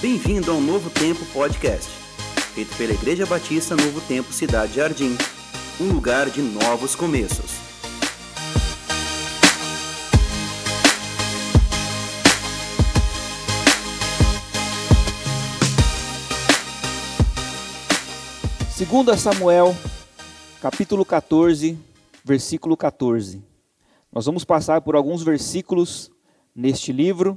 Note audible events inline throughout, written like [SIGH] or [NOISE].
Bem-vindo ao Novo Tempo Podcast, feito pela Igreja Batista Novo Tempo Cidade Jardim, um lugar de novos começos. Segunda Samuel, capítulo 14, versículo 14. Nós vamos passar por alguns versículos neste livro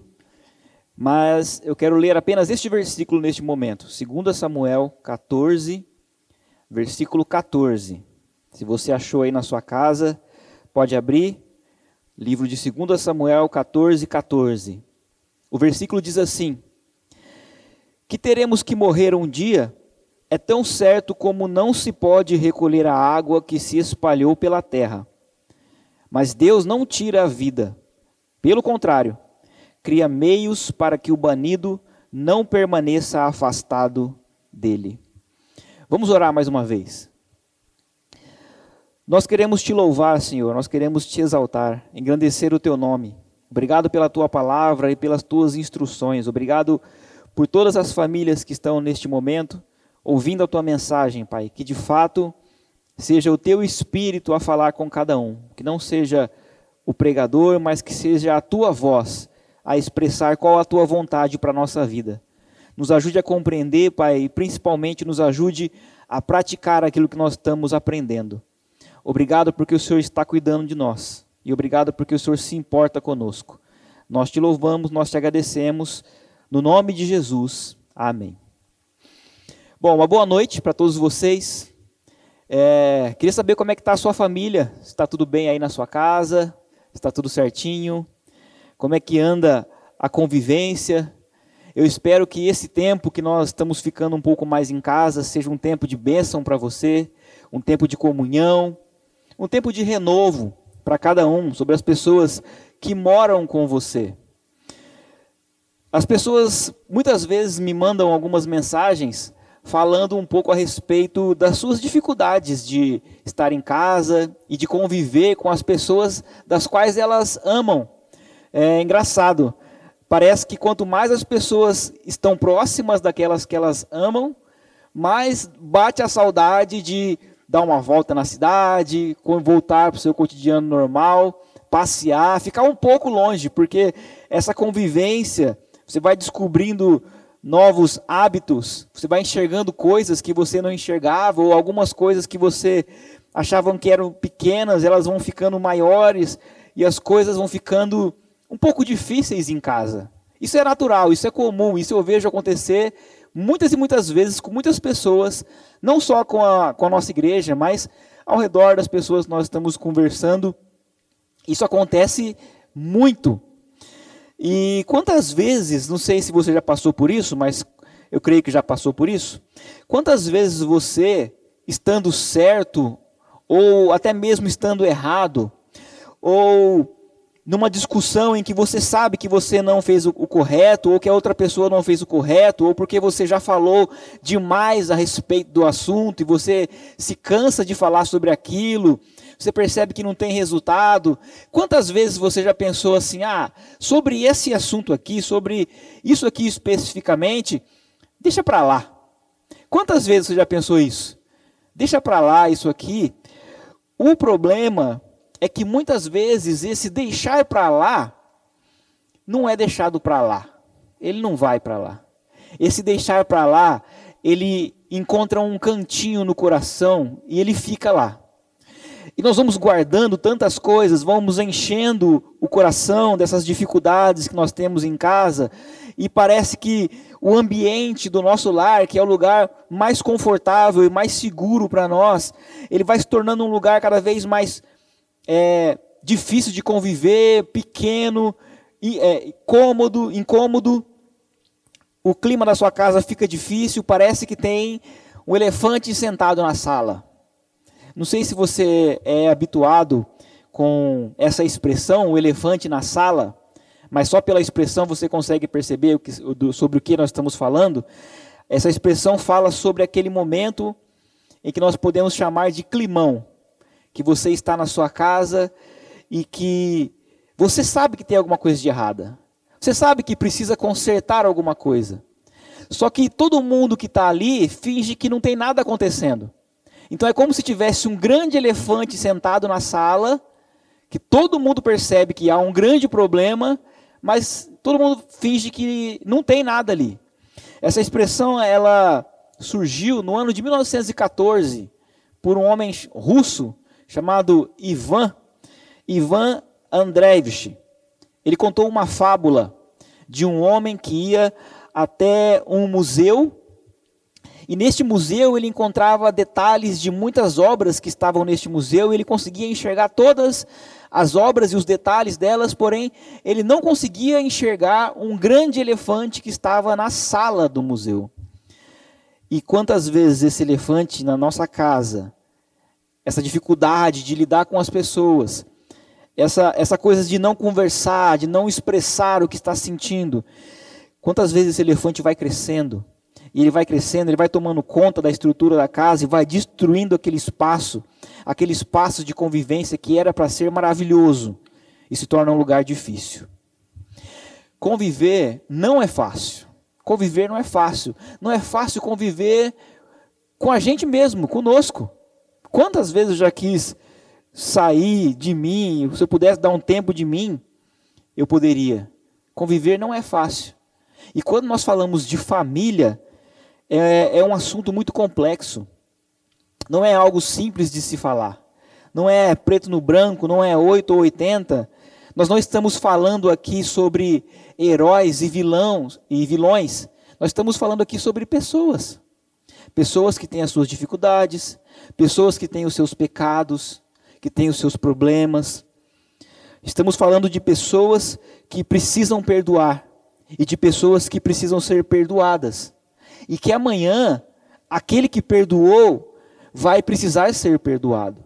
mas eu quero ler apenas este versículo neste momento. 2 Samuel 14, versículo 14. Se você achou aí na sua casa, pode abrir. Livro de 2 Samuel 14, 14. O versículo diz assim: Que teremos que morrer um dia é tão certo como não se pode recolher a água que se espalhou pela terra. Mas Deus não tira a vida. Pelo contrário, cria meios para que o banido não permaneça afastado dele. Vamos orar mais uma vez. Nós queremos te louvar, Senhor, nós queremos te exaltar, engrandecer o teu nome. Obrigado pela tua palavra e pelas tuas instruções. Obrigado por todas as famílias que estão neste momento ouvindo a tua mensagem, Pai. Que de fato seja o teu espírito a falar com cada um. Que não seja o pregador, mas que seja a tua voz a expressar qual a tua vontade para a nossa vida. Nos ajude a compreender, Pai, e principalmente nos ajude a praticar aquilo que nós estamos aprendendo. Obrigado porque o Senhor está cuidando de nós. E obrigado porque o Senhor se importa conosco. Nós te louvamos, nós te agradecemos. No nome de Jesus. Amém. Bom, uma boa noite para todos vocês. É, queria saber como é que está a sua família. Está tudo bem aí na sua casa? Está tudo certinho? Como é que anda a convivência. Eu espero que esse tempo que nós estamos ficando um pouco mais em casa seja um tempo de bênção para você, um tempo de comunhão, um tempo de renovo para cada um, sobre as pessoas que moram com você. As pessoas muitas vezes me mandam algumas mensagens falando um pouco a respeito das suas dificuldades de estar em casa e de conviver com as pessoas das quais elas amam é engraçado. Parece que quanto mais as pessoas estão próximas daquelas que elas amam, mais bate a saudade de dar uma volta na cidade, voltar para o seu cotidiano normal, passear, ficar um pouco longe, porque essa convivência, você vai descobrindo novos hábitos, você vai enxergando coisas que você não enxergava, ou algumas coisas que você achavam que eram pequenas, elas vão ficando maiores, e as coisas vão ficando um pouco difíceis em casa. Isso é natural, isso é comum, isso eu vejo acontecer muitas e muitas vezes com muitas pessoas, não só com a, com a nossa igreja, mas ao redor das pessoas que nós estamos conversando. Isso acontece muito. E quantas vezes, não sei se você já passou por isso, mas eu creio que já passou por isso. Quantas vezes você, estando certo, ou até mesmo estando errado, ou numa discussão em que você sabe que você não fez o, correto, ou que a outra pessoa não fez o correto, ou porque você já falou demais a respeito do assunto e você se cansa de falar sobre aquilo, você percebe que não tem resultado. Quantas vezes você já pensou assim, ah, sobre esse assunto aqui, sobre isso aqui especificamente, deixa para lá. Quantas vezes você já pensou isso? Deixa para lá isso aqui. O problema é que muitas vezes esse deixar para lá não é deixado para lá. Ele não vai para lá. Esse deixar para lá, ele encontra um cantinho no coração e ele fica lá. E nós vamos guardando tantas coisas, vamos enchendo o coração dessas dificuldades que nós temos em casa, e parece que o ambiente do nosso lar, que é o lugar mais confortável e mais seguro para nós, ele vai se tornando um lugar cada vez mais é, difícil de conviver, pequeno, é, cômodo, incômodo. O clima da sua casa fica difícil, parece que tem um elefante sentado na sala. Não sei se você é habituado com essa expressão, o elefante na sala, mas só pela expressão você consegue perceber o que, sobre o que nós estamos falando. Essa expressão fala sobre aquele momento em que nós podemos chamar de climão que você está na sua casa e que você sabe que tem alguma coisa de errada. Você sabe que precisa consertar alguma coisa. Só que todo mundo que está ali finge que não tem nada acontecendo. Então é como se tivesse um grande elefante sentado na sala, que todo mundo percebe que há um grande problema, mas todo mundo finge que não tem nada ali. Essa expressão ela surgiu no ano de 1914 por um homem russo chamado Ivan Ivan Andreevich. Ele contou uma fábula de um homem que ia até um museu e neste museu ele encontrava detalhes de muitas obras que estavam neste museu e ele conseguia enxergar todas as obras e os detalhes delas, porém ele não conseguia enxergar um grande elefante que estava na sala do museu. E quantas vezes esse elefante na nossa casa, essa dificuldade de lidar com as pessoas, essa, essa coisa de não conversar, de não expressar o que está sentindo, quantas vezes esse elefante vai crescendo? E ele vai crescendo, ele vai tomando conta da estrutura da casa e vai destruindo aquele espaço, aquele espaço de convivência que era para ser maravilhoso e se torna um lugar difícil. Conviver não é fácil. Conviver não é fácil. Não é fácil conviver com a gente mesmo, conosco. Quantas vezes eu já quis sair de mim, se eu pudesse dar um tempo de mim, eu poderia. Conviver não é fácil. E quando nós falamos de família, é, é um assunto muito complexo. Não é algo simples de se falar. Não é preto no branco, não é 8 ou 80. Nós não estamos falando aqui sobre heróis e vilões e vilões. Nós estamos falando aqui sobre pessoas. Pessoas que têm as suas dificuldades, pessoas que têm os seus pecados, que têm os seus problemas. Estamos falando de pessoas que precisam perdoar e de pessoas que precisam ser perdoadas e que amanhã aquele que perdoou vai precisar ser perdoado.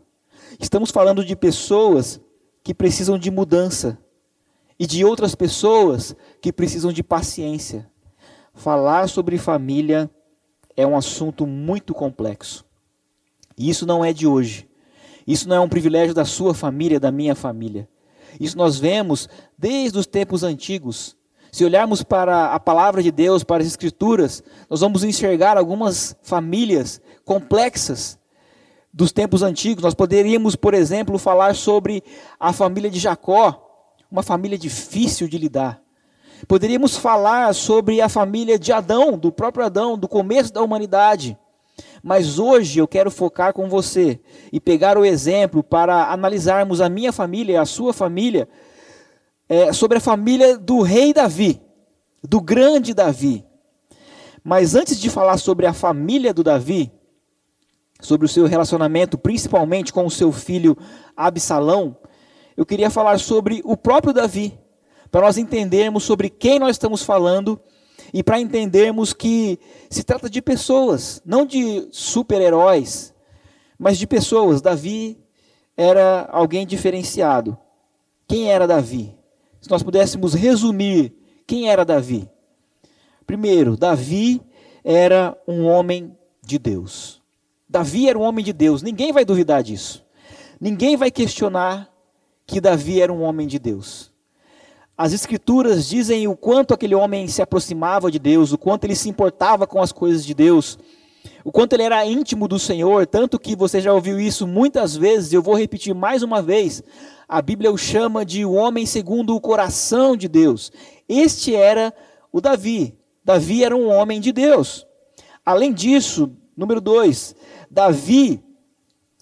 Estamos falando de pessoas que precisam de mudança e de outras pessoas que precisam de paciência. Falar sobre família é um assunto muito complexo. E isso não é de hoje. Isso não é um privilégio da sua família, da minha família. Isso nós vemos desde os tempos antigos. Se olharmos para a palavra de Deus, para as Escrituras, nós vamos enxergar algumas famílias complexas dos tempos antigos. Nós poderíamos, por exemplo, falar sobre a família de Jacó, uma família difícil de lidar. Poderíamos falar sobre a família de Adão, do próprio Adão, do começo da humanidade. Mas hoje eu quero focar com você e pegar o exemplo para analisarmos a minha família e a sua família é, sobre a família do rei Davi, do grande Davi. Mas antes de falar sobre a família do Davi, sobre o seu relacionamento, principalmente com o seu filho Absalão, eu queria falar sobre o próprio Davi, para nós entendermos sobre quem nós estamos falando e para entendermos que se trata de pessoas, não de super-heróis, mas de pessoas. Davi era alguém diferenciado. Quem era Davi? se nós pudéssemos resumir quem era Davi. Primeiro, Davi era um homem de Deus. Davi era um homem de Deus, ninguém vai duvidar disso. Ninguém vai questionar que Davi era um homem de Deus. As escrituras dizem o quanto aquele homem se aproximava de Deus, o quanto ele se importava com as coisas de Deus, o quanto ele era íntimo do Senhor, tanto que você já ouviu isso muitas vezes, eu vou repetir mais uma vez a Bíblia o chama de o homem segundo o coração de Deus. Este era o Davi. Davi era um homem de Deus. Além disso, número dois, Davi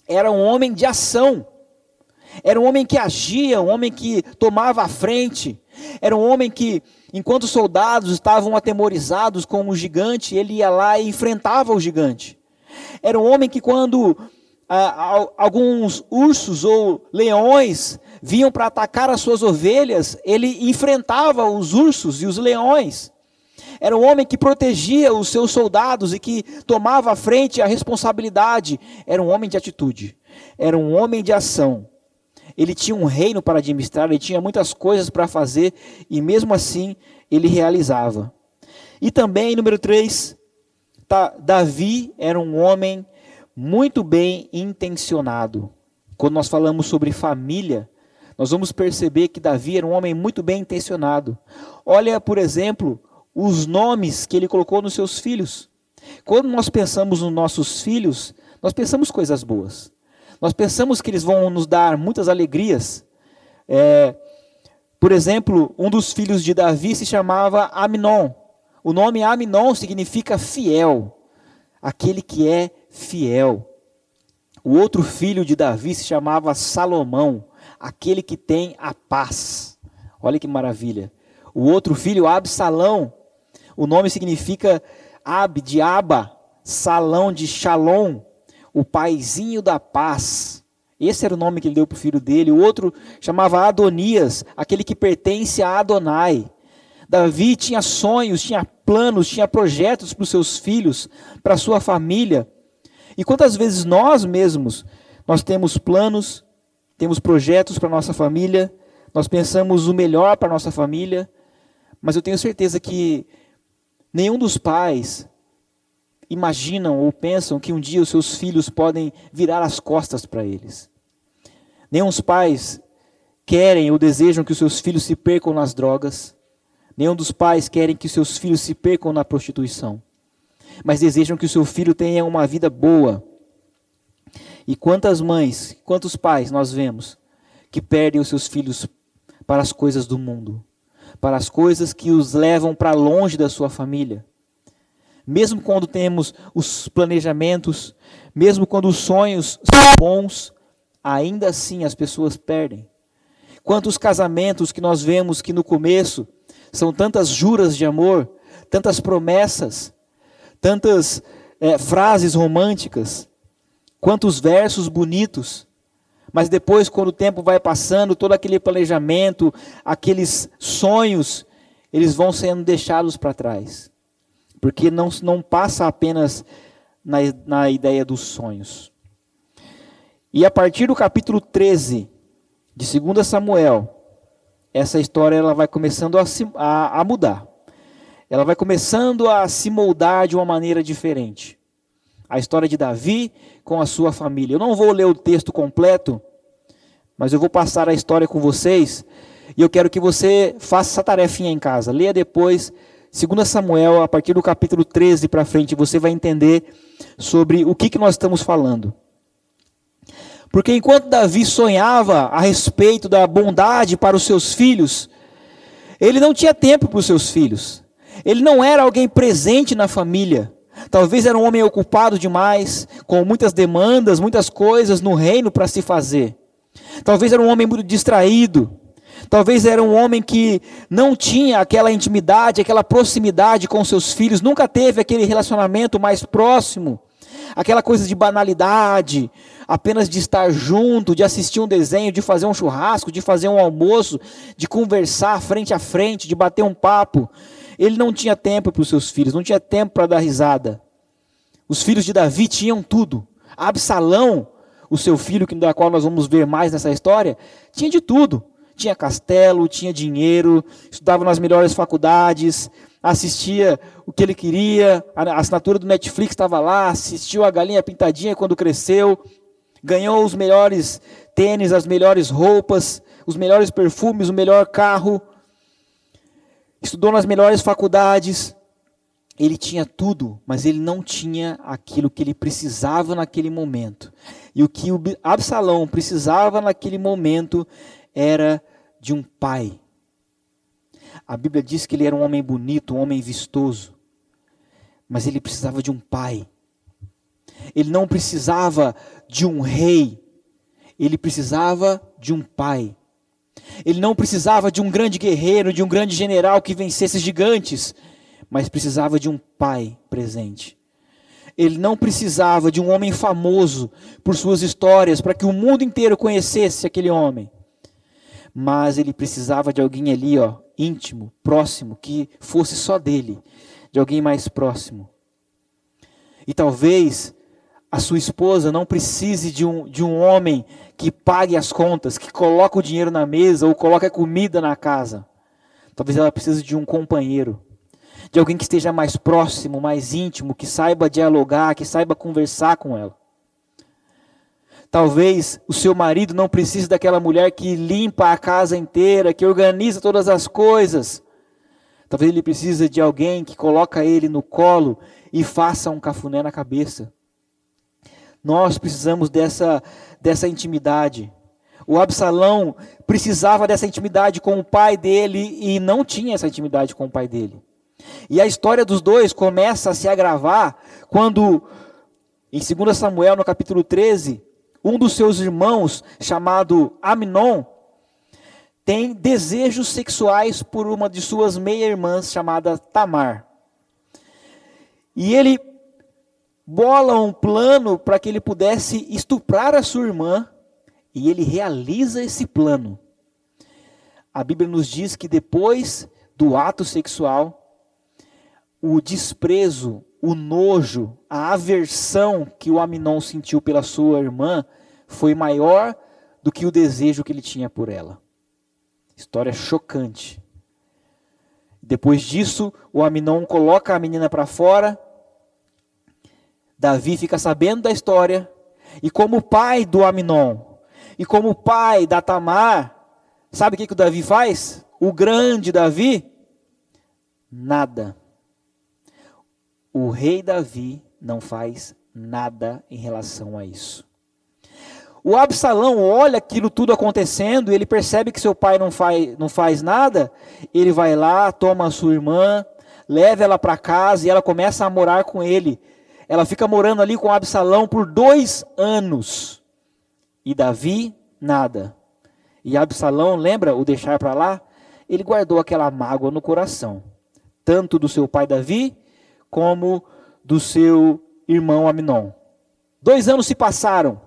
era um homem de ação. Era um homem que agia, um homem que tomava a frente. Era um homem que, enquanto os soldados estavam atemorizados com o gigante, ele ia lá e enfrentava o gigante. Era um homem que, quando ah, alguns ursos ou leões vinham para atacar as suas ovelhas, ele enfrentava os ursos e os leões. Era um homem que protegia os seus soldados e que tomava à frente a responsabilidade. Era um homem de atitude, era um homem de ação. Ele tinha um reino para administrar, ele tinha muitas coisas para fazer e mesmo assim ele realizava. E também, número 3, tá, Davi era um homem muito bem intencionado. Quando nós falamos sobre família, nós vamos perceber que Davi era um homem muito bem intencionado. Olha, por exemplo, os nomes que ele colocou nos seus filhos. Quando nós pensamos nos nossos filhos, nós pensamos coisas boas. Nós pensamos que eles vão nos dar muitas alegrias. É, por exemplo, um dos filhos de Davi se chamava Aminon. O nome Aminon significa fiel, aquele que é fiel. O outro filho de Davi se chamava Salomão, aquele que tem a paz. Olha que maravilha. O outro filho, Absalão, o nome significa Ab de Aba, Salão de Shalom, o paizinho da paz. Esse era o nome que ele deu para o filho dele. O outro chamava Adonias, aquele que pertence a Adonai. Davi tinha sonhos, tinha planos, tinha projetos para os seus filhos, para a sua família. E quantas vezes nós mesmos, nós temos planos, temos projetos para nossa família, nós pensamos o melhor para nossa família, mas eu tenho certeza que nenhum dos pais imaginam ou pensam que um dia os seus filhos podem virar as costas para eles. Nenhum dos pais querem ou desejam que os seus filhos se percam nas drogas. Nenhum dos pais querem que os seus filhos se percam na prostituição. Mas desejam que o seu filho tenha uma vida boa. E quantas mães, quantos pais nós vemos que perdem os seus filhos para as coisas do mundo? para as coisas que os levam para longe da sua família. Mesmo quando temos os planejamentos, mesmo quando os sonhos são bons, ainda assim as pessoas perdem. Quantos casamentos que nós vemos que no começo são tantas juras de amor, tantas promessas, tantas é, frases românticas, quantos versos bonitos, mas depois, quando o tempo vai passando, todo aquele planejamento, aqueles sonhos, eles vão sendo deixados para trás. Porque não, não passa apenas na, na ideia dos sonhos. E a partir do capítulo 13 de 2 Samuel, essa história ela vai começando a, a, a mudar. Ela vai começando a se moldar de uma maneira diferente. A história de Davi com a sua família. Eu não vou ler o texto completo, mas eu vou passar a história com vocês e eu quero que você faça essa tarefinha em casa. Leia depois, 2 Samuel, a partir do capítulo 13 para frente, você vai entender sobre o que, que nós estamos falando. Porque enquanto Davi sonhava a respeito da bondade para os seus filhos, ele não tinha tempo para os seus filhos. Ele não era alguém presente na família. Talvez era um homem ocupado demais, com muitas demandas, muitas coisas no reino para se fazer. Talvez era um homem muito distraído. Talvez era um homem que não tinha aquela intimidade, aquela proximidade com seus filhos, nunca teve aquele relacionamento mais próximo, aquela coisa de banalidade, apenas de estar junto, de assistir um desenho, de fazer um churrasco, de fazer um almoço, de conversar frente a frente, de bater um papo. Ele não tinha tempo para os seus filhos, não tinha tempo para dar risada. Os filhos de Davi tinham tudo. Absalão o seu filho, da qual nós vamos ver mais nessa história, tinha de tudo. Tinha castelo, tinha dinheiro, estudava nas melhores faculdades, assistia o que ele queria, a assinatura do Netflix estava lá, assistiu a Galinha Pintadinha quando cresceu, ganhou os melhores tênis, as melhores roupas, os melhores perfumes, o melhor carro, estudou nas melhores faculdades, ele tinha tudo, mas ele não tinha aquilo que ele precisava naquele momento. E o que Absalão precisava naquele momento era de um pai. A Bíblia diz que ele era um homem bonito, um homem vistoso, mas ele precisava de um pai. Ele não precisava de um rei, ele precisava de um pai. Ele não precisava de um grande guerreiro, de um grande general que vencesse gigantes mas precisava de um pai presente. Ele não precisava de um homem famoso por suas histórias, para que o mundo inteiro conhecesse aquele homem. Mas ele precisava de alguém ali, ó, íntimo, próximo, que fosse só dele, de alguém mais próximo. E talvez a sua esposa não precise de um, de um homem que pague as contas, que coloque o dinheiro na mesa ou coloque a comida na casa. Talvez ela precise de um companheiro de alguém que esteja mais próximo, mais íntimo, que saiba dialogar, que saiba conversar com ela. Talvez o seu marido não precise daquela mulher que limpa a casa inteira, que organiza todas as coisas. Talvez ele precise de alguém que coloca ele no colo e faça um cafuné na cabeça. Nós precisamos dessa, dessa intimidade. O Absalão precisava dessa intimidade com o pai dele e não tinha essa intimidade com o pai dele. E a história dos dois começa a se agravar quando, em 2 Samuel, no capítulo 13, um dos seus irmãos, chamado Amnon, tem desejos sexuais por uma de suas meia-irmãs, chamada Tamar. E ele bola um plano para que ele pudesse estuprar a sua irmã, e ele realiza esse plano. A Bíblia nos diz que depois do ato sexual, o desprezo, o nojo, a aversão que o Aminon sentiu pela sua irmã foi maior do que o desejo que ele tinha por ela. História chocante. Depois disso, o Aminon coloca a menina para fora Davi fica sabendo da história, e como pai do Aminon, e como pai da Tamar, sabe o que, que o Davi faz? O grande Davi? Nada. O rei Davi não faz nada em relação a isso. O Absalão olha aquilo tudo acontecendo, ele percebe que seu pai não faz, não faz nada, ele vai lá, toma a sua irmã, leva ela para casa e ela começa a morar com ele. Ela fica morando ali com Absalão por dois anos. E Davi, nada. E Absalão, lembra o deixar para lá? Ele guardou aquela mágoa no coração, tanto do seu pai Davi, como do seu irmão Aminon. Dois anos se passaram.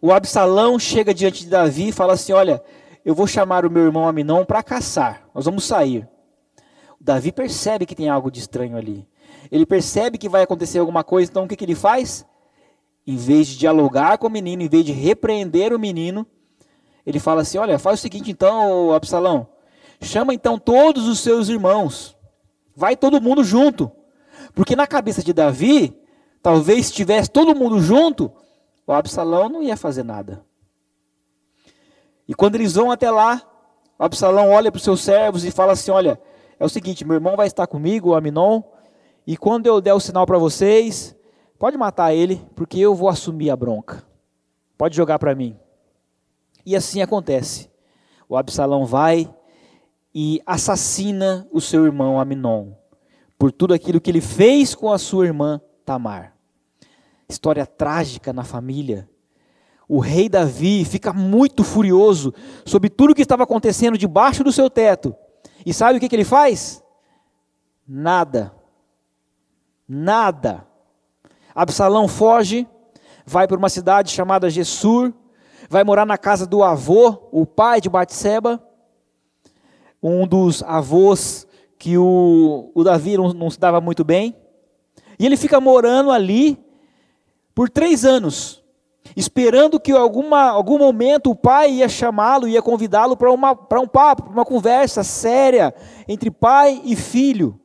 O Absalão chega diante de Davi e fala assim: Olha, eu vou chamar o meu irmão Aminon para caçar, nós vamos sair. Davi percebe que tem algo de estranho ali. Ele percebe que vai acontecer alguma coisa, então o que, que ele faz? Em vez de dialogar com o menino, em vez de repreender o menino, ele fala assim: Olha, faz o seguinte então, Absalão, chama então todos os seus irmãos, vai todo mundo junto, porque na cabeça de Davi, talvez se tivesse todo mundo junto, o Absalão não ia fazer nada. E quando eles vão até lá, o Absalão olha para os seus servos e fala assim: Olha, é o seguinte, meu irmão vai estar comigo, o Aminon, e quando eu der o sinal para vocês, pode matar ele, porque eu vou assumir a bronca. Pode jogar para mim. E assim acontece. O Absalão vai e assassina o seu irmão Aminon por tudo aquilo que ele fez com a sua irmã Tamar. História trágica na família. O rei Davi fica muito furioso sobre tudo que estava acontecendo debaixo do seu teto. E sabe o que, que ele faz? Nada. Nada. Absalão foge, vai para uma cidade chamada Gessur, vai morar na casa do avô, o pai de Batseba, um dos avós que o, o Davi não, não se dava muito bem. E ele fica morando ali por três anos, esperando que alguma, algum momento o pai ia chamá-lo, ia convidá-lo para um papo, para uma conversa séria entre pai e filho.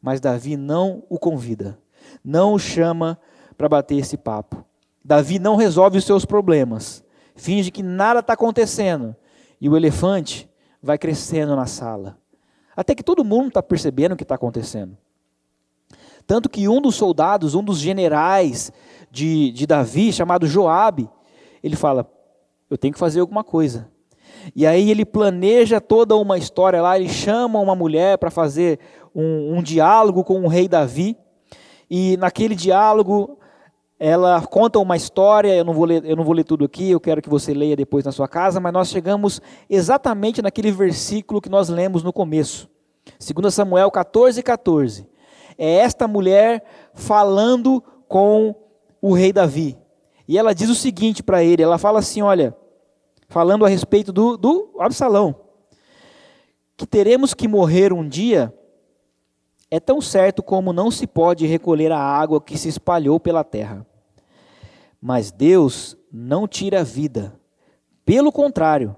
Mas Davi não o convida, não o chama para bater esse papo. Davi não resolve os seus problemas, finge que nada está acontecendo e o elefante vai crescendo na sala. Até que todo mundo está percebendo o que está acontecendo. Tanto que um dos soldados, um dos generais de, de Davi, chamado Joabe, ele fala: Eu tenho que fazer alguma coisa. E aí ele planeja toda uma história lá, ele chama uma mulher para fazer um, um diálogo com o rei Davi, e naquele diálogo ela conta uma história, eu não, vou ler, eu não vou ler tudo aqui, eu quero que você leia depois na sua casa, mas nós chegamos exatamente naquele versículo que nós lemos no começo. 2 Samuel 14, 14. É esta mulher falando com o rei Davi. E ela diz o seguinte para ele: ela fala assim: olha, falando a respeito do, do Absalão, que teremos que morrer um dia é tão certo como não se pode recolher a água que se espalhou pela terra. Mas Deus não tira a vida. Pelo contrário,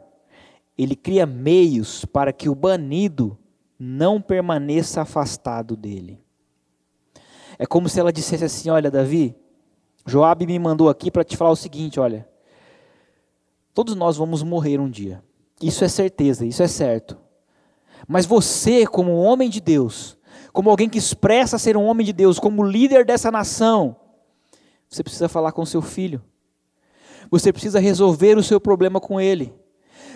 ele cria meios para que o banido não permaneça afastado dele. É como se ela dissesse assim: Olha, Davi, Joabe me mandou aqui para te falar o seguinte: olha, todos nós vamos morrer um dia. Isso é certeza, isso é certo. Mas você, como homem de Deus, como alguém que expressa ser um homem de Deus, como líder dessa nação, você precisa falar com seu filho. Você precisa resolver o seu problema com ele.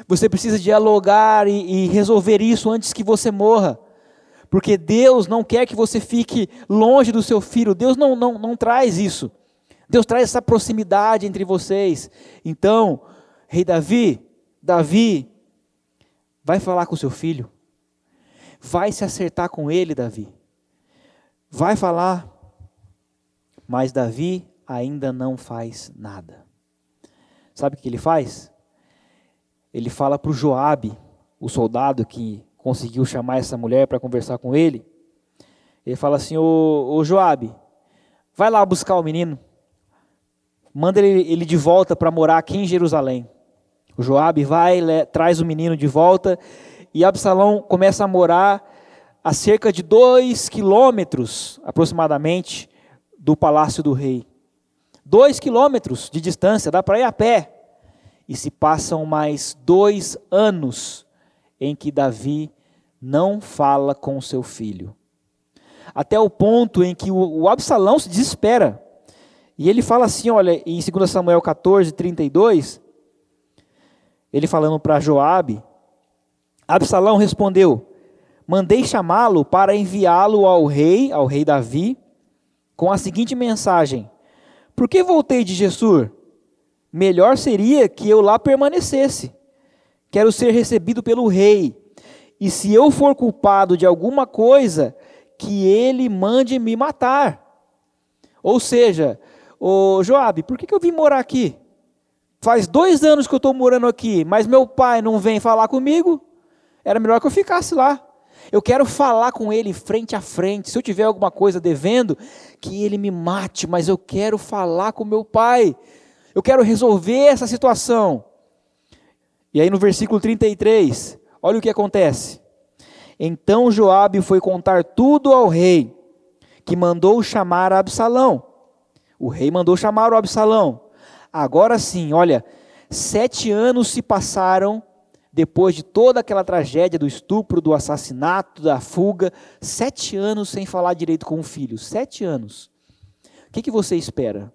Você precisa dialogar e, e resolver isso antes que você morra. Porque Deus não quer que você fique longe do seu filho. Deus não, não, não traz isso. Deus traz essa proximidade entre vocês. Então, rei Davi, Davi, vai falar com seu filho. Vai se acertar com ele, Davi. Vai falar. Mas Davi ainda não faz nada. Sabe o que ele faz? Ele fala para o Joabe, o soldado que conseguiu chamar essa mulher para conversar com ele. Ele fala assim: ô, ô Joabe, vai lá buscar o menino. Manda ele, ele de volta para morar aqui em Jerusalém. O Joabe vai, le, traz o menino de volta e Absalão começa a morar a cerca de dois quilômetros aproximadamente do palácio do rei. Dois quilômetros de distância, dá para ir a pé. E se passam mais dois anos em que Davi não fala com seu filho. Até o ponto em que o, Absalão se desespera. E ele fala assim, olha, em 2 Samuel 14, 32, ele falando para Joabe, Absalão respondeu: Mandei chamá-lo para enviá-lo ao rei, ao rei Davi, com a seguinte mensagem: por que voltei de Gessur? Melhor seria que eu lá permanecesse. Quero ser recebido pelo rei. E se eu for culpado de alguma coisa, que ele mande me matar. Ou seja, ô Joabe, por que, que eu vim morar aqui? Faz dois anos que eu estou morando aqui, mas meu pai não vem falar comigo. Era melhor que eu ficasse lá. Eu quero falar com ele frente a frente. Se eu tiver alguma coisa devendo, que ele me mate, mas eu quero falar com meu pai. Eu quero resolver essa situação. E aí no versículo 33, olha o que acontece. Então Joabe foi contar tudo ao rei, que mandou chamar Absalão. O rei mandou chamar o Absalão. Agora sim, olha, sete anos se passaram depois de toda aquela tragédia do estupro, do assassinato, da fuga, sete anos sem falar direito com o filho. Sete anos. O que, que você espera?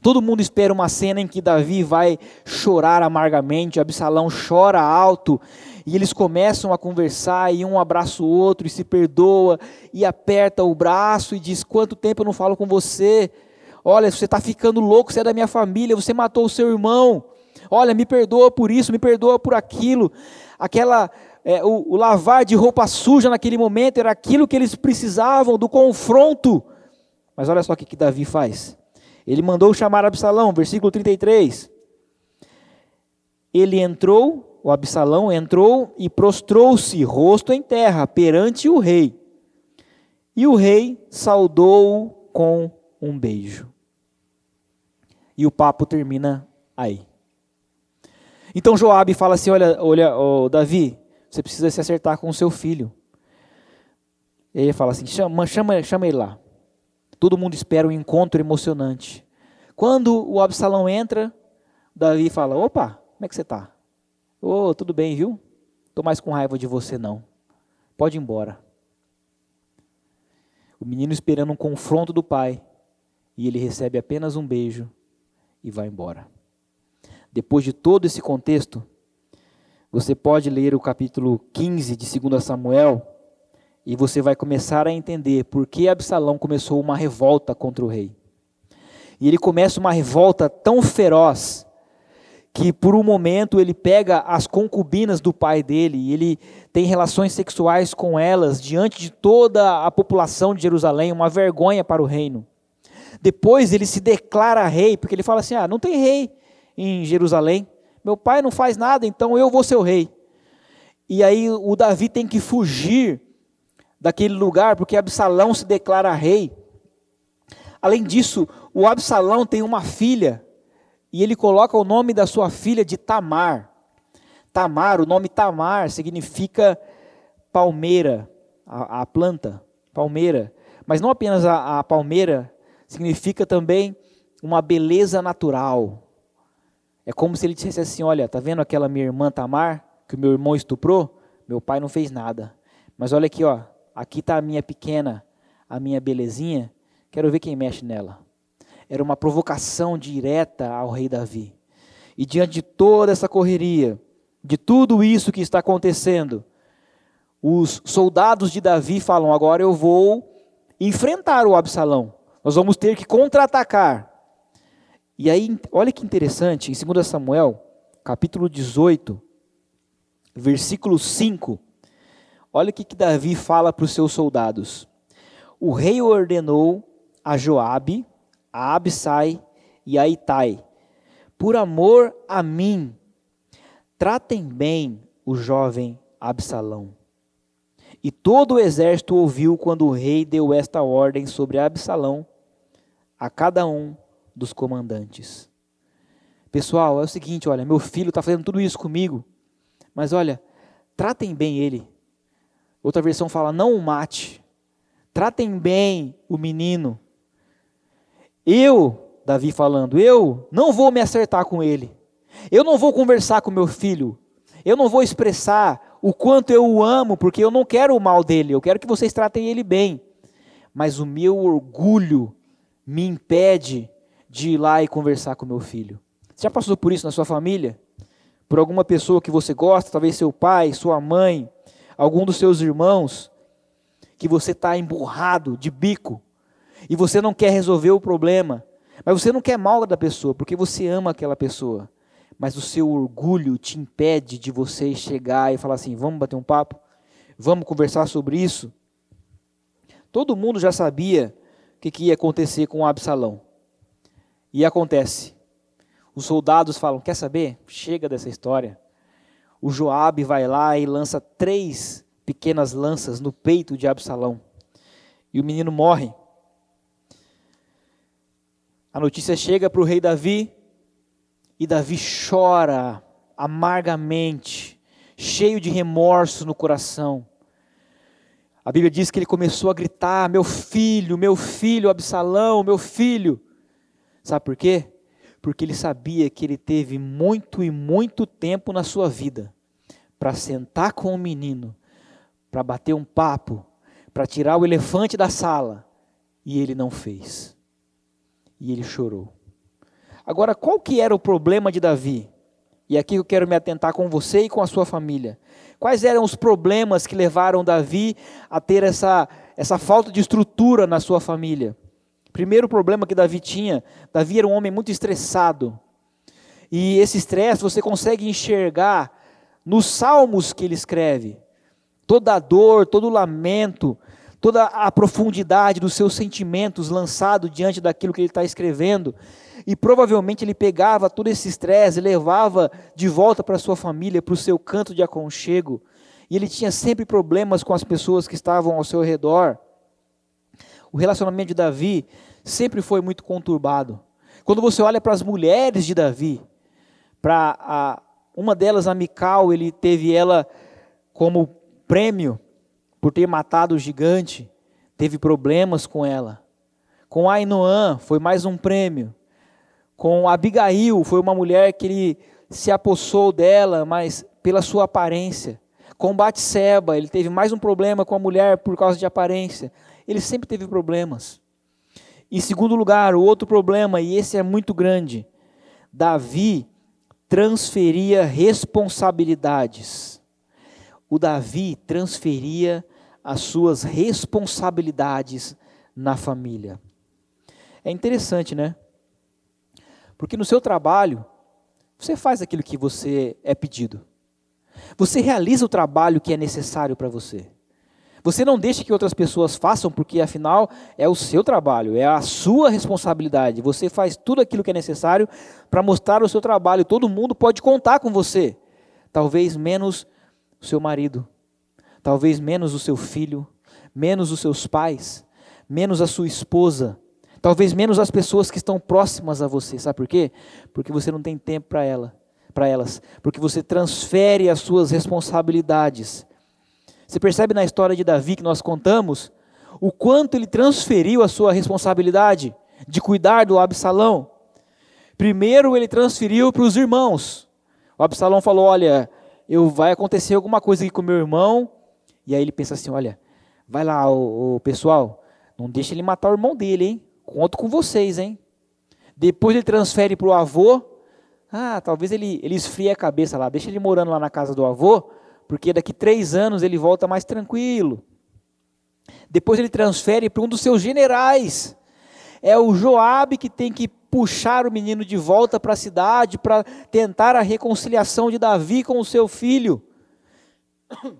Todo mundo espera uma cena em que Davi vai chorar amargamente, Absalão chora alto, e eles começam a conversar, e um abraça o outro, e se perdoa, e aperta o braço, e diz: Quanto tempo eu não falo com você? Olha, você está ficando louco, você é da minha família, você matou o seu irmão. Olha, me perdoa por isso, me perdoa por aquilo. Aquela é, o, o lavar de roupa suja naquele momento era aquilo que eles precisavam do confronto. Mas olha só o que, que Davi faz. Ele mandou chamar Absalão, versículo 33. Ele entrou, o Absalão entrou e prostrou-se, rosto em terra, perante o rei. E o rei saudou-o com um beijo. E o papo termina aí. Então Joabe fala assim: olha, olha, oh, Davi, você precisa se acertar com o seu filho. E ele fala assim: chama, chama, chama ele lá. Todo mundo espera um encontro emocionante. Quando o Absalão entra, Davi fala: opa, como é que você está? Ô, oh, tudo bem, viu? Estou mais com raiva de você não. Pode ir embora. O menino esperando um confronto do pai, e ele recebe apenas um beijo e vai embora. Depois de todo esse contexto, você pode ler o capítulo 15 de 2 Samuel e você vai começar a entender por que Absalão começou uma revolta contra o rei. E ele começa uma revolta tão feroz que por um momento ele pega as concubinas do pai dele e ele tem relações sexuais com elas diante de toda a população de Jerusalém, uma vergonha para o reino. Depois ele se declara rei, porque ele fala assim: "Ah, não tem rei em Jerusalém. Meu pai não faz nada, então eu vou ser o rei. E aí o Davi tem que fugir daquele lugar, porque Absalão se declara rei. Além disso, o Absalão tem uma filha, e ele coloca o nome da sua filha de Tamar. Tamar, o nome Tamar significa palmeira, a, a planta, palmeira. Mas não apenas a, a palmeira, significa também uma beleza natural, é como se ele dissesse assim: Olha, tá vendo aquela minha irmã Tamar, que o meu irmão estuprou? Meu pai não fez nada. Mas olha aqui, ó. Aqui está a minha pequena, a minha belezinha. Quero ver quem mexe nela. Era uma provocação direta ao rei Davi. E diante de toda essa correria, de tudo isso que está acontecendo, os soldados de Davi falam: agora eu vou enfrentar o Absalão. Nós vamos ter que contra-atacar. E aí, olha que interessante, em 2 Samuel, capítulo 18, versículo 5, olha o que, que Davi fala para os seus soldados. O rei ordenou a Joabe, a Absai e a Itai, por amor a mim, tratem bem o jovem Absalão. E todo o exército ouviu quando o rei deu esta ordem sobre Absalão a cada um dos comandantes. Pessoal, é o seguinte, olha, meu filho está fazendo tudo isso comigo, mas olha, tratem bem ele. Outra versão fala, não o mate. Tratem bem o menino. Eu, Davi falando, eu não vou me acertar com ele. Eu não vou conversar com meu filho. Eu não vou expressar o quanto eu o amo, porque eu não quero o mal dele. Eu quero que vocês tratem ele bem. Mas o meu orgulho me impede de ir lá e conversar com meu filho. Você já passou por isso na sua família? Por alguma pessoa que você gosta, talvez seu pai, sua mãe, algum dos seus irmãos, que você está emburrado de bico e você não quer resolver o problema, mas você não quer mal da pessoa, porque você ama aquela pessoa, mas o seu orgulho te impede de você chegar e falar assim: vamos bater um papo, vamos conversar sobre isso. Todo mundo já sabia o que, que ia acontecer com Absalão. E acontece. Os soldados falam: Quer saber? Chega dessa história. O Joabe vai lá e lança três pequenas lanças no peito de Absalão. E o menino morre. A notícia chega para o rei Davi. E Davi chora amargamente, cheio de remorso no coração. A Bíblia diz que ele começou a gritar: Meu filho, meu filho, Absalão, meu filho. Sabe por quê? Porque ele sabia que ele teve muito e muito tempo na sua vida para sentar com o menino, para bater um papo, para tirar o elefante da sala, e ele não fez. E ele chorou. Agora, qual que era o problema de Davi? E aqui eu quero me atentar com você e com a sua família. Quais eram os problemas que levaram Davi a ter essa, essa falta de estrutura na sua família? Primeiro problema que Davi tinha, Davi era um homem muito estressado. E esse estresse você consegue enxergar nos salmos que ele escreve. Toda a dor, todo o lamento, toda a profundidade dos seus sentimentos lançado diante daquilo que ele está escrevendo. E provavelmente ele pegava todo esse estresse levava de volta para sua família, para o seu canto de aconchego. E ele tinha sempre problemas com as pessoas que estavam ao seu redor. O relacionamento de Davi sempre foi muito conturbado. Quando você olha para as mulheres de Davi, para uma delas, a Mical, ele teve ela como prêmio por ter matado o gigante, teve problemas com ela. Com Ainoã foi mais um prêmio. Com Abigail foi uma mulher que ele se apossou dela, mas pela sua aparência. Com Batseba, ele teve mais um problema com a mulher por causa de aparência. Ele sempre teve problemas. Em segundo lugar, o outro problema, e esse é muito grande, Davi transferia responsabilidades. O Davi transferia as suas responsabilidades na família. É interessante, né? Porque no seu trabalho, você faz aquilo que você é pedido. Você realiza o trabalho que é necessário para você. Você não deixa que outras pessoas façam, porque afinal é o seu trabalho, é a sua responsabilidade. Você faz tudo aquilo que é necessário para mostrar o seu trabalho. Todo mundo pode contar com você. Talvez menos o seu marido, talvez menos o seu filho, menos os seus pais, menos a sua esposa, talvez menos as pessoas que estão próximas a você. Sabe por quê? Porque você não tem tempo para ela, para elas, porque você transfere as suas responsabilidades você percebe na história de Davi que nós contamos o quanto ele transferiu a sua responsabilidade de cuidar do Absalão. Primeiro ele transferiu para os irmãos. O Absalão falou: Olha, eu vai acontecer alguma coisa aqui com meu irmão. E aí ele pensa assim: olha, vai lá, o, o pessoal, não deixa ele matar o irmão dele, hein? Conto com vocês, hein? Depois ele transfere para o avô. Ah, talvez ele, ele esfrie a cabeça lá, deixa ele morando lá na casa do avô, porque daqui três anos ele volta mais tranquilo. Depois ele transfere para um dos seus generais. É o Joabe que tem que puxar o menino de volta para a cidade para tentar a reconciliação de Davi com o seu filho. [COUGHS]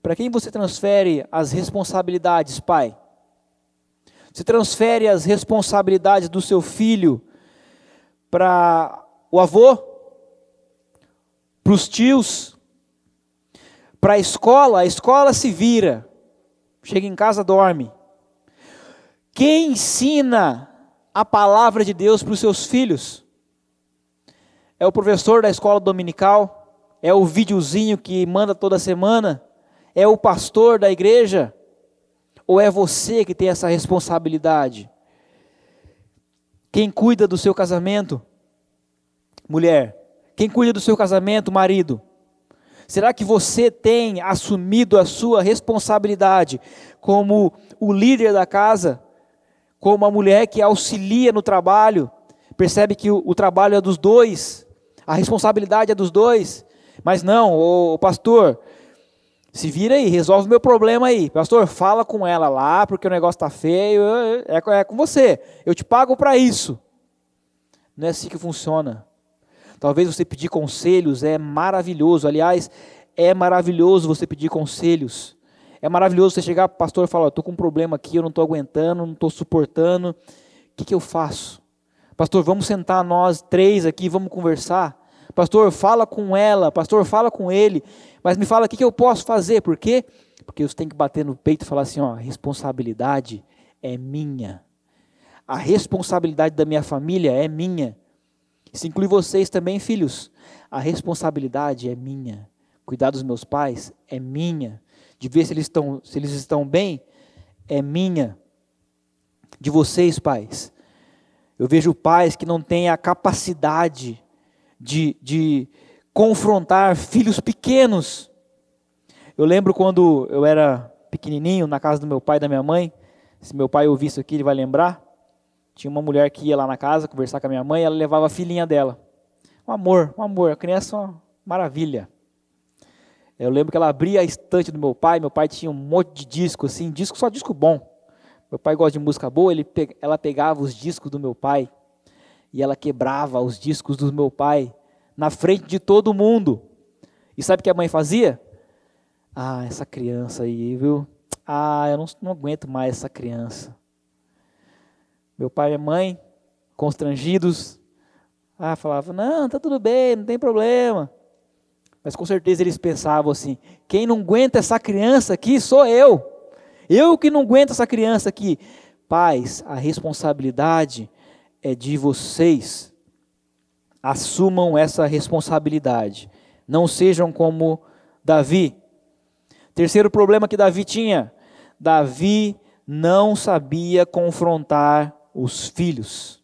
Para quem você transfere as responsabilidades, pai? Você transfere as responsabilidades do seu filho para o avô, para os tios, para a escola, a escola se vira, chega em casa, dorme. Quem ensina a palavra de Deus para os seus filhos? É o professor da escola dominical? É o videozinho que manda toda semana? É o pastor da igreja? Ou é você que tem essa responsabilidade? Quem cuida do seu casamento? Mulher. Quem cuida do seu casamento? Marido. Será que você tem assumido a sua responsabilidade como o líder da casa? Como a mulher que auxilia no trabalho? Percebe que o, o trabalho é dos dois, a responsabilidade é dos dois. Mas não, o, o pastor, se vira aí, resolve meu problema aí. Pastor, fala com ela lá, porque o negócio está feio. É, é com você. Eu te pago para isso. Não é assim que funciona. Talvez você pedir conselhos é maravilhoso. Aliás, é maravilhoso você pedir conselhos. É maravilhoso você chegar para o pastor e falar: estou com um problema aqui, eu não estou aguentando, não estou suportando. O que, que eu faço? Pastor, vamos sentar nós três aqui, vamos conversar. Pastor, fala com ela. Pastor, fala com ele. Mas me fala o que, que eu posso fazer. Por quê? Porque você tem que bater no peito e falar assim: ó, a responsabilidade é minha. A responsabilidade da minha família é minha. Isso inclui vocês também, filhos. A responsabilidade é minha. Cuidar dos meus pais é minha. De ver se eles estão, se eles estão bem é minha. De vocês, pais. Eu vejo pais que não têm a capacidade de, de confrontar filhos pequenos. Eu lembro quando eu era pequenininho, na casa do meu pai e da minha mãe. Se meu pai ouvir isso aqui, ele vai lembrar. Tinha uma mulher que ia lá na casa conversar com a minha mãe, ela levava a filhinha dela. Um amor, um amor, a criança é uma maravilha. Eu lembro que ela abria a estante do meu pai, meu pai tinha um monte de disco assim, disco só disco bom. Meu pai gosta de música boa, ele, ela pegava os discos do meu pai e ela quebrava os discos do meu pai na frente de todo mundo. E sabe o que a mãe fazia? Ah, essa criança aí, viu? Ah, eu não, não aguento mais essa criança. Meu pai e minha mãe, constrangidos, ah, falavam, não, tá tudo bem, não tem problema. Mas com certeza eles pensavam assim: quem não aguenta essa criança aqui sou eu. Eu que não aguento essa criança aqui. Pais, a responsabilidade é de vocês. Assumam essa responsabilidade. Não sejam como Davi. Terceiro problema que Davi tinha: Davi não sabia confrontar os filhos.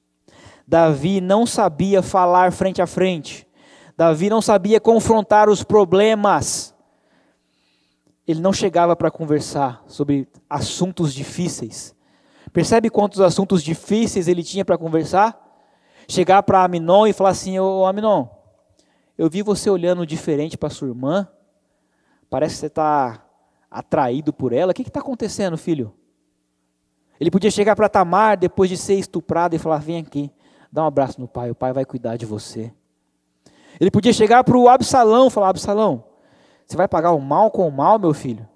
Davi não sabia falar frente a frente. Davi não sabia confrontar os problemas. Ele não chegava para conversar sobre assuntos difíceis. Percebe quantos assuntos difíceis ele tinha para conversar? Chegar para Aminon e falar assim: Ô Aminon, eu vi você olhando diferente para sua irmã. Parece que você está atraído por ela. O que está acontecendo, filho? Ele podia chegar para Tamar depois de ser estuprado e falar: Vem aqui, dá um abraço no pai, o pai vai cuidar de você. Ele podia chegar para o Absalão e falar: Absalão, você vai pagar o mal com o mal, meu filho?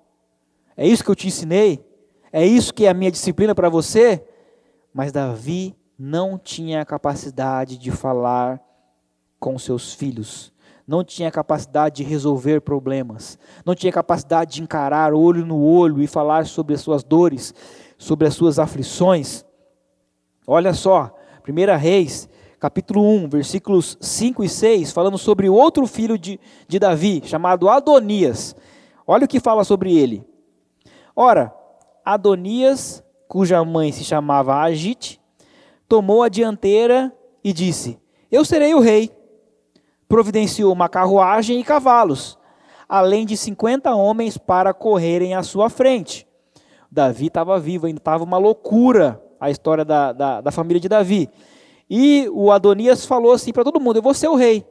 É isso que eu te ensinei? É isso que é a minha disciplina para você? Mas Davi não tinha a capacidade de falar com seus filhos, não tinha capacidade de resolver problemas, não tinha capacidade de encarar olho no olho e falar sobre as suas dores, sobre as suas aflições. Olha só, 1 Reis, capítulo 1, versículos 5 e 6, falando sobre outro filho de, de Davi, chamado Adonias. Olha o que fala sobre ele. Ora, Adonias, cuja mãe se chamava Agite, tomou a dianteira e disse: Eu serei o rei. providenciou uma carruagem e cavalos, além de 50 homens para correrem à sua frente. Davi estava vivo, ainda estava uma loucura a história da, da, da família de Davi. E o Adonias falou assim para todo mundo: Eu vou ser o rei.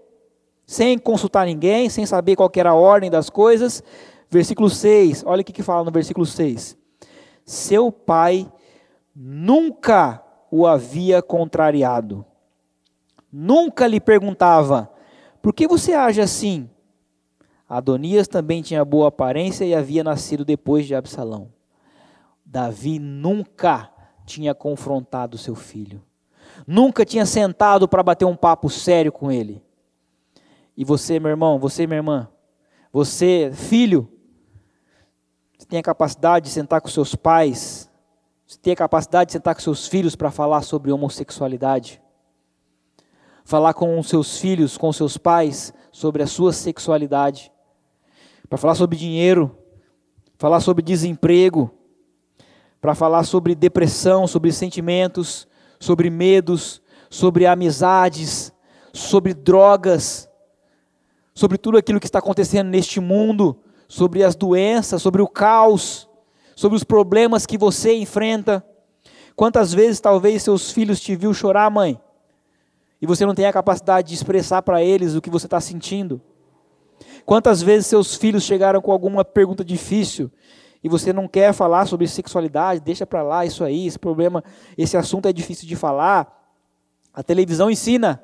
Sem consultar ninguém, sem saber qual era a ordem das coisas. Versículo 6, olha o que, que fala no versículo 6. Seu pai nunca o havia contrariado. Nunca lhe perguntava: Por que você age assim? Adonias também tinha boa aparência e havia nascido depois de Absalão. Davi nunca tinha confrontado seu filho. Nunca tinha sentado para bater um papo sério com ele. E você, meu irmão, você, minha irmã, você, filho, você tem a capacidade de sentar com seus pais, você tem a capacidade de sentar com seus filhos para falar sobre homossexualidade. Falar com seus filhos, com seus pais, sobre a sua sexualidade. Para falar sobre dinheiro, falar sobre desemprego, para falar sobre depressão, sobre sentimentos, sobre medos, sobre amizades, sobre drogas, sobre tudo aquilo que está acontecendo neste mundo, sobre as doenças, sobre o caos, sobre os problemas que você enfrenta. Quantas vezes talvez seus filhos te viu chorar, mãe, e você não tem a capacidade de expressar para eles o que você está sentindo? Quantas vezes seus filhos chegaram com alguma pergunta difícil e você não quer falar sobre sexualidade, deixa para lá isso aí, esse problema, esse assunto é difícil de falar. A televisão ensina.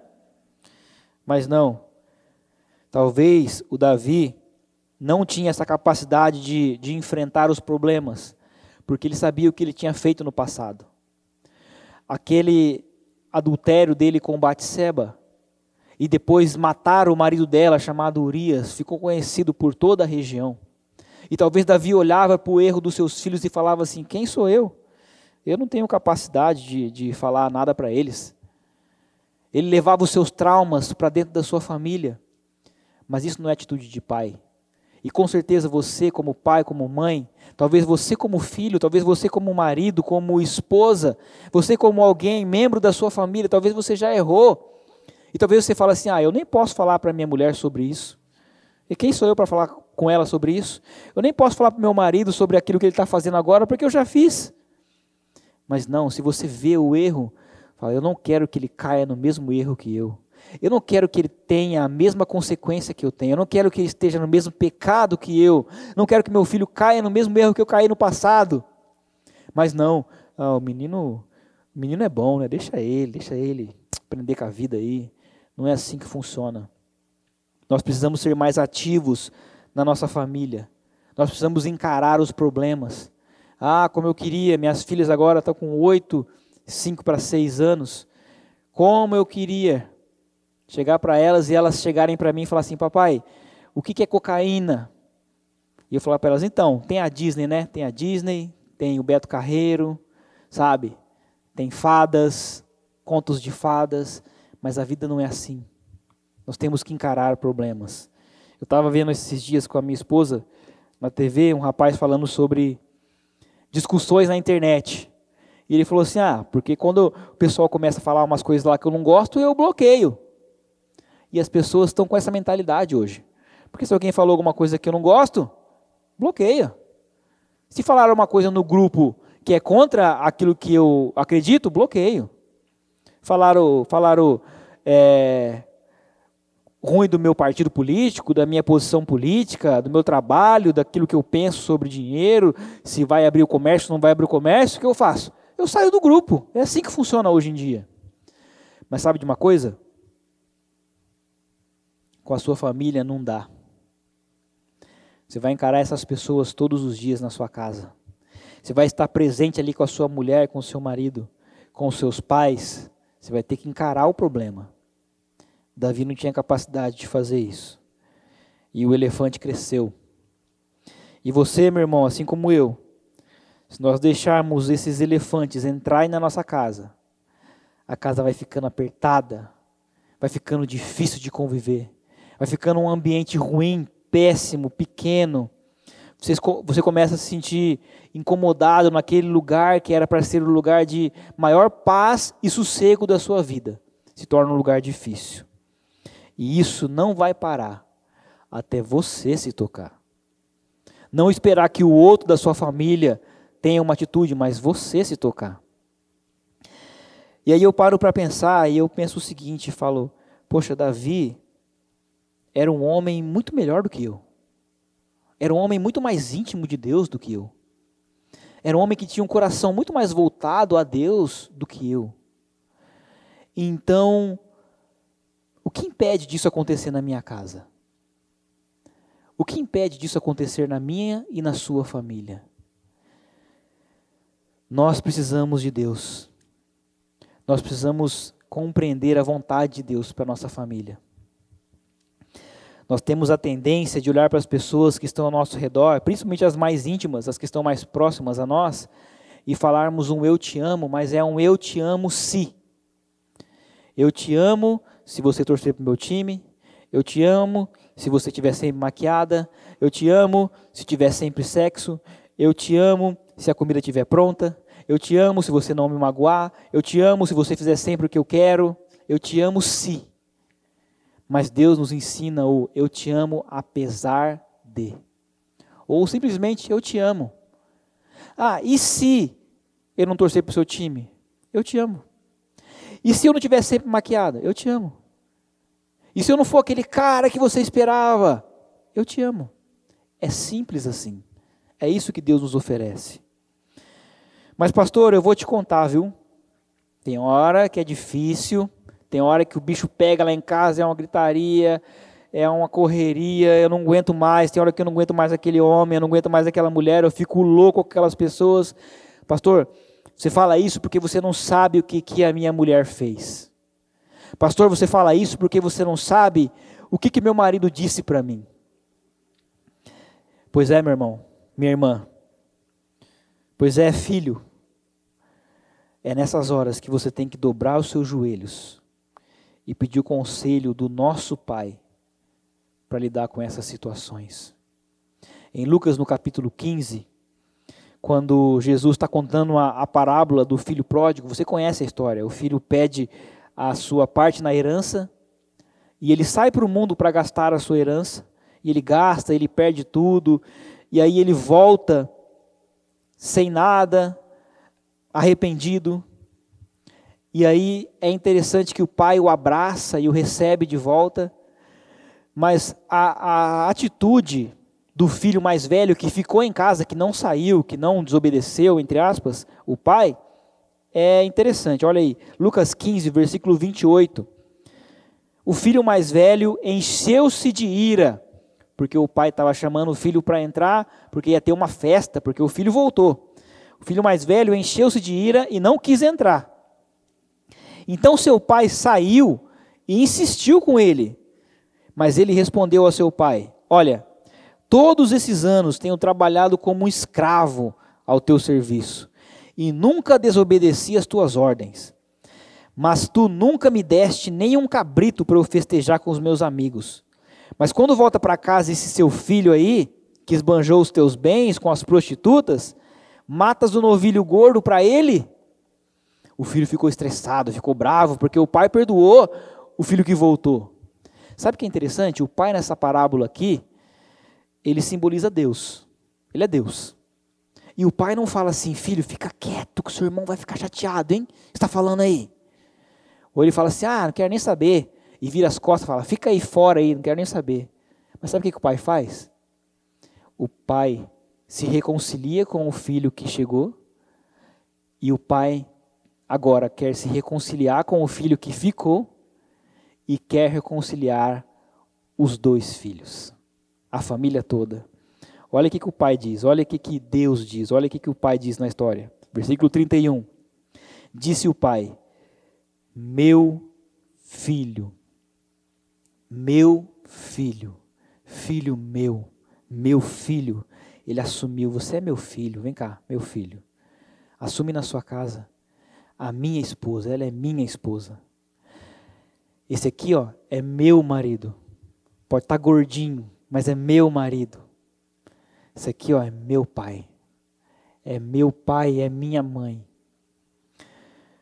Mas não. Talvez o Davi não tinha essa capacidade de, de enfrentar os problemas, porque ele sabia o que ele tinha feito no passado. Aquele adultério dele com Batseba, e depois matar o marido dela, chamado Urias, ficou conhecido por toda a região. E talvez Davi olhava para o erro dos seus filhos e falava assim: Quem sou eu? Eu não tenho capacidade de, de falar nada para eles. Ele levava os seus traumas para dentro da sua família. Mas isso não é atitude de pai. E com certeza você, como pai, como mãe, talvez você, como filho, talvez você, como marido, como esposa, você, como alguém, membro da sua família, talvez você já errou. E talvez você fale assim: ah, eu nem posso falar para minha mulher sobre isso. E quem sou eu para falar com ela sobre isso. Eu nem posso falar para meu marido sobre aquilo que ele está fazendo agora, porque eu já fiz. Mas não, se você vê o erro, fala, eu não quero que ele caia no mesmo erro que eu. Eu não quero que ele tenha a mesma consequência que eu tenho. Eu não quero que ele esteja no mesmo pecado que eu. Não quero que meu filho caia no mesmo erro que eu caí no passado. Mas não, ah, o menino, o menino é bom, né? Deixa ele, deixa ele aprender com a vida aí. Não é assim que funciona. Nós precisamos ser mais ativos na nossa família. Nós precisamos encarar os problemas. Ah, como eu queria, minhas filhas agora estão com oito, cinco para seis anos. Como eu queria chegar para elas e elas chegarem para mim e falar assim, papai, o que, que é cocaína? E eu falar para elas, então, tem a Disney, né? Tem a Disney, tem o Beto Carreiro, sabe? Tem fadas, contos de fadas, mas a vida não é assim. Nós temos que encarar problemas. Eu estava vendo esses dias com a minha esposa na TV um rapaz falando sobre discussões na internet. E ele falou assim: ah, porque quando o pessoal começa a falar umas coisas lá que eu não gosto, eu bloqueio. E as pessoas estão com essa mentalidade hoje. Porque se alguém falou alguma coisa que eu não gosto, bloqueia. Se falaram uma coisa no grupo que é contra aquilo que eu acredito, bloqueio. Falaram, falaram é, ruim do meu partido político, da minha posição política, do meu trabalho, daquilo que eu penso sobre dinheiro, se vai abrir o comércio, não vai abrir o comércio, o que eu faço? Eu saio do grupo. É assim que funciona hoje em dia. Mas sabe de uma coisa? Com a sua família não dá. Você vai encarar essas pessoas todos os dias na sua casa. Você vai estar presente ali com a sua mulher, com o seu marido, com os seus pais. Você vai ter que encarar o problema. Davi não tinha capacidade de fazer isso. E o elefante cresceu. E você, meu irmão, assim como eu, se nós deixarmos esses elefantes entrarem na nossa casa, a casa vai ficando apertada, vai ficando difícil de conviver, vai ficando um ambiente ruim, péssimo, pequeno. Você, você começa a se sentir incomodado naquele lugar que era para ser o lugar de maior paz e sossego da sua vida. Se torna um lugar difícil. E isso não vai parar até você se tocar. Não esperar que o outro da sua família tenha uma atitude, mas você se tocar. E aí eu paro para pensar e eu penso o seguinte, falo, poxa, Davi era um homem muito melhor do que eu. Era um homem muito mais íntimo de Deus do que eu. Era um homem que tinha um coração muito mais voltado a Deus do que eu. Então, o que impede disso acontecer na minha casa? O que impede disso acontecer na minha e na sua família? Nós precisamos de Deus. Nós precisamos compreender a vontade de Deus para nossa família. Nós temos a tendência de olhar para as pessoas que estão ao nosso redor, principalmente as mais íntimas, as que estão mais próximas a nós, e falarmos um eu te amo, mas é um eu te amo se. Eu te amo se você torcer para o meu time, eu te amo se você estiver sempre maquiada, eu te amo se tiver sempre sexo, eu te amo se a comida estiver pronta, eu te amo se você não me magoar, eu te amo se você fizer sempre o que eu quero, eu te amo se. Mas Deus nos ensina o eu te amo apesar de. Ou simplesmente eu te amo. Ah, e se eu não torcer para o seu time? Eu te amo. E se eu não estiver sempre maquiada? Eu te amo. E se eu não for aquele cara que você esperava? Eu te amo. É simples assim. É isso que Deus nos oferece. Mas, pastor, eu vou te contar, viu? Tem hora que é difícil, tem hora que o bicho pega lá em casa, é uma gritaria, é uma correria, eu não aguento mais, tem hora que eu não aguento mais aquele homem, eu não aguento mais aquela mulher, eu fico louco com aquelas pessoas. Pastor, você fala isso porque você não sabe o que, que a minha mulher fez. Pastor, você fala isso porque você não sabe o que, que meu marido disse para mim. Pois é, meu irmão, minha irmã. Pois é, filho. É nessas horas que você tem que dobrar os seus joelhos e pedir o conselho do nosso Pai para lidar com essas situações. Em Lucas, no capítulo 15, quando Jesus está contando a, a, parábola do filho pródigo, você conhece a história. O filho pede a sua parte na herança e ele sai para o mundo para gastar a sua herança. E ele gasta, ele perde tudo, e aí ele volta sem nada, arrependido. E aí é interessante que o pai o abraça e o recebe de volta, mas a, a atitude do filho mais velho que ficou em casa, que não saiu, que não desobedeceu, entre aspas, o pai, é interessante. Olha aí, Lucas 15, versículo 28. O filho mais velho encheu-se de ira porque o pai estava chamando o filho para entrar, porque ia ter uma festa, porque o filho voltou. O filho mais velho encheu-se de ira e não quis entrar. Então seu pai saiu e insistiu com ele. Mas ele respondeu ao seu pai: Olha, todos esses anos tenho trabalhado como um escravo ao teu serviço e nunca desobedeci as tuas ordens. Mas tu nunca me deste nem um cabrito para eu festejar com os meus amigos. Mas quando volta para casa esse seu filho aí, que esbanjou os teus bens com as prostitutas, matas o novilho gordo para ele? O filho ficou estressado, ficou bravo, porque o pai perdoou o filho que voltou. Sabe o que é interessante? O pai nessa parábola aqui, ele simboliza Deus. Ele é Deus. E o pai não fala assim, filho, fica quieto, que o seu irmão vai ficar chateado, hein? Está falando aí? Ou ele fala assim, ah, não quero nem saber e vira as costas e fala: fica aí fora aí, não quero nem saber. Mas sabe o que, que o pai faz? O pai se reconcilia com o filho que chegou e o pai agora quer se reconciliar com o filho que ficou e quer reconciliar os dois filhos, a família toda. Olha o que, que o pai diz, olha o que, que Deus diz, olha o que, que o pai diz na história. Versículo 31. Disse o pai: Meu filho, meu filho, filho meu, meu filho. Ele assumiu: Você é meu filho, vem cá, meu filho. Assume na sua casa a minha esposa, ela é minha esposa. Esse aqui, ó, é meu marido. Pode estar tá gordinho, mas é meu marido. Esse aqui, ó, é meu pai. É meu pai, é minha mãe.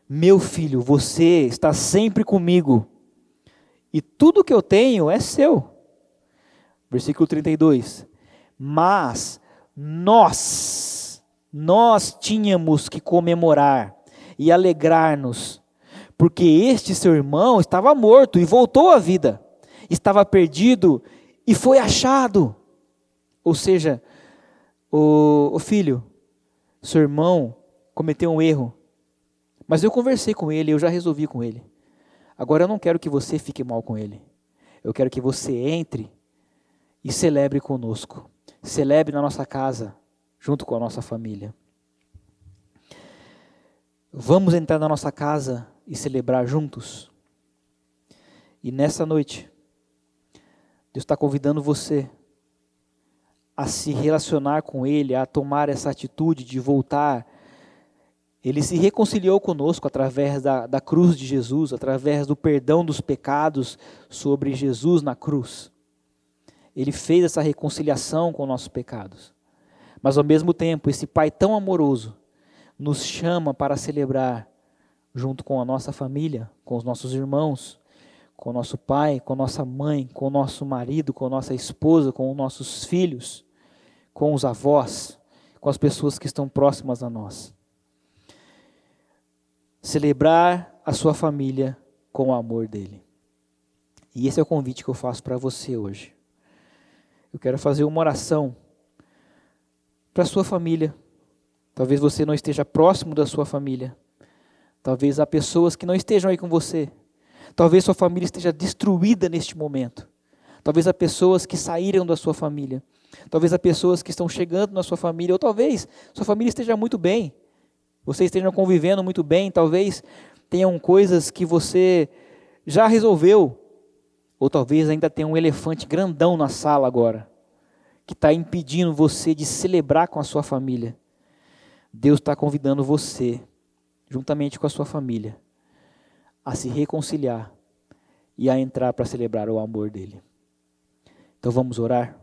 Meu filho, você está sempre comigo e tudo que eu tenho é seu. Versículo 32. Mas nós, nós tínhamos que comemorar e alegrar-nos, porque este seu irmão estava morto e voltou à vida, estava perdido e foi achado. Ou seja, o, o filho, seu irmão cometeu um erro, mas eu conversei com ele, eu já resolvi com ele. Agora eu não quero que você fique mal com ele. Eu quero que você entre e celebre conosco. Celebre na nossa casa, junto com a nossa família. Vamos entrar na nossa casa e celebrar juntos. E nessa noite, Deus está convidando você a se relacionar com Ele, a tomar essa atitude de voltar. Ele se reconciliou conosco através da, da cruz de Jesus, através do perdão dos pecados sobre Jesus na cruz. Ele fez essa reconciliação com nossos pecados. Mas ao mesmo tempo, esse Pai tão amoroso nos chama para celebrar junto com a nossa família, com os nossos irmãos, com nosso pai, com nossa mãe, com nosso marido, com nossa esposa, com os nossos filhos, com os avós, com as pessoas que estão próximas a nós. Celebrar a sua família com o amor dele. E esse é o convite que eu faço para você hoje. Eu quero fazer uma oração para a sua família. Talvez você não esteja próximo da sua família. Talvez há pessoas que não estejam aí com você. Talvez sua família esteja destruída neste momento. Talvez há pessoas que saíram da sua família. Talvez há pessoas que estão chegando na sua família. Ou talvez sua família esteja muito bem. Vocês estejam convivendo muito bem. Talvez tenham coisas que você já resolveu. Ou talvez ainda tenha um elefante grandão na sala agora que está impedindo você de celebrar com a sua família. Deus está convidando você, juntamente com a sua família, a se reconciliar e a entrar para celebrar o amor dele. Então vamos orar.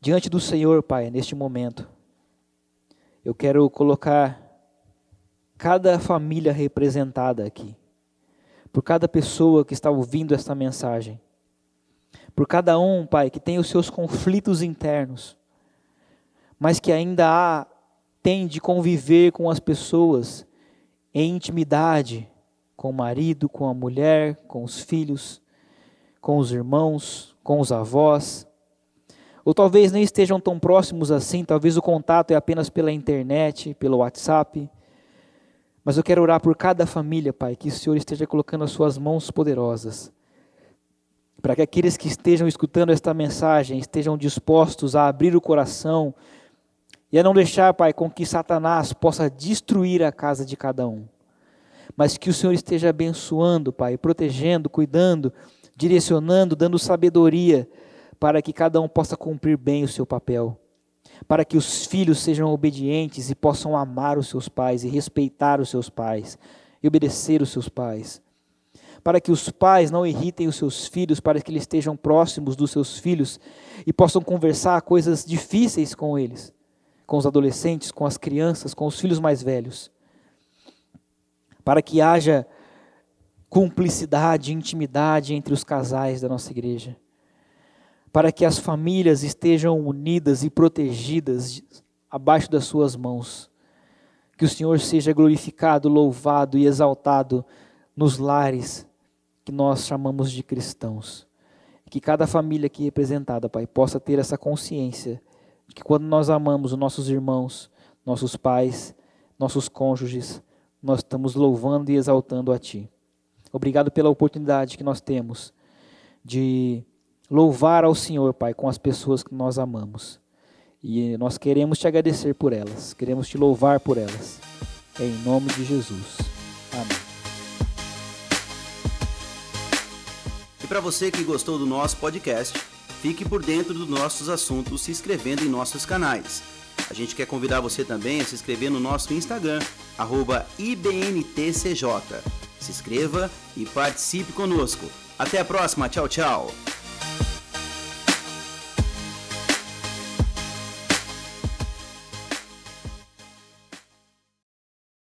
Diante do Senhor, Pai, neste momento, eu quero colocar cada família representada aqui, por cada pessoa que está ouvindo esta mensagem por cada um, Pai, que tem os seus conflitos internos, mas que ainda há, tem de conviver com as pessoas em intimidade, com o marido, com a mulher, com os filhos, com os irmãos, com os avós. Ou talvez nem estejam tão próximos assim, talvez o contato é apenas pela internet, pelo WhatsApp. Mas eu quero orar por cada família, Pai, que o Senhor esteja colocando as suas mãos poderosas para que aqueles que estejam escutando esta mensagem estejam dispostos a abrir o coração e a não deixar, Pai, com que Satanás possa destruir a casa de cada um. Mas que o Senhor esteja abençoando, Pai, protegendo, cuidando, direcionando, dando sabedoria para que cada um possa cumprir bem o seu papel. Para que os filhos sejam obedientes e possam amar os seus pais e respeitar os seus pais e obedecer os seus pais para que os pais não irritem os seus filhos, para que eles estejam próximos dos seus filhos e possam conversar coisas difíceis com eles, com os adolescentes, com as crianças, com os filhos mais velhos. Para que haja cumplicidade, intimidade entre os casais da nossa igreja. Para que as famílias estejam unidas e protegidas abaixo das suas mãos. Que o Senhor seja glorificado, louvado e exaltado nos lares que nós chamamos de cristãos. Que cada família aqui representada, Pai, possa ter essa consciência que quando nós amamos os nossos irmãos, nossos pais, nossos cônjuges, nós estamos louvando e exaltando a Ti. Obrigado pela oportunidade que nós temos de louvar ao Senhor, Pai, com as pessoas que nós amamos. E nós queremos te agradecer por elas, queremos te louvar por elas. Em nome de Jesus. Amém. E para você que gostou do nosso podcast, fique por dentro dos nossos assuntos se inscrevendo em nossos canais. A gente quer convidar você também a se inscrever no nosso Instagram, IBNTCJ. Se inscreva e participe conosco. Até a próxima, tchau, tchau!